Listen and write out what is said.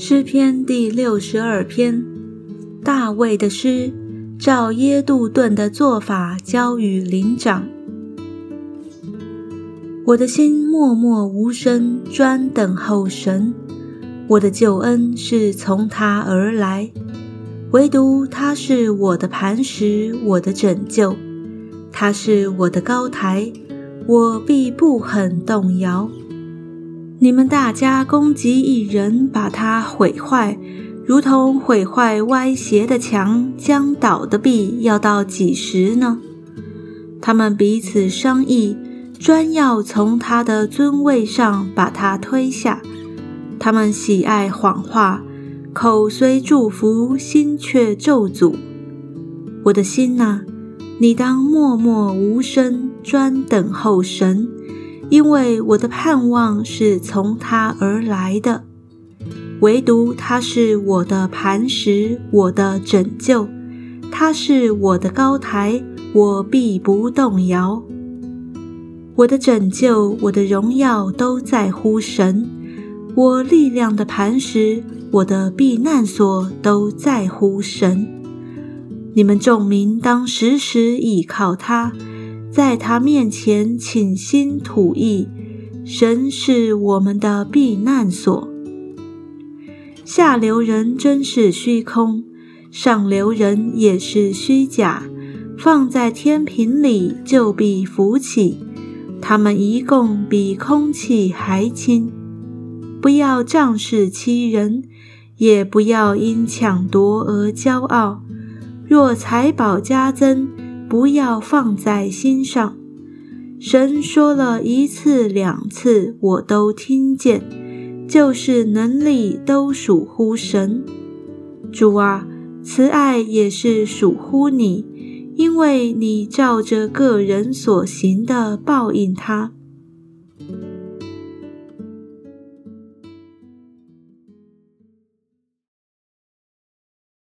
诗篇第六十二篇，大卫的诗，照耶杜顿的做法交与灵长。我的心默默无声，专等候神。我的救恩是从他而来，唯独他是我的磐石，我的拯救。他是我的高台，我必不很动摇。你们大家攻击一人，把他毁坏，如同毁坏歪斜的墙、将倒的壁，要到几时呢？他们彼此商议，专要从他的尊位上把他推下。他们喜爱谎话，口虽祝福，心却咒诅。我的心呐，你当默默无声，专等候神。因为我的盼望是从他而来的，唯独他是我的磐石，我的拯救，他是我的高台，我必不动摇。我的拯救，我的荣耀都在乎神，我力量的磐石，我的避难所都在乎神。你们众民当时时倚靠他。在他面前倾心吐意，神是我们的避难所。下流人真是虚空，上流人也是虚假。放在天平里，就必浮起。他们一共比空气还轻。不要仗势欺人，也不要因抢夺而骄傲。若财宝加增，不要放在心上。神说了一次两次，我都听见，就是能力都属乎神。主啊，慈爱也是属乎你，因为你照着个人所行的报应他。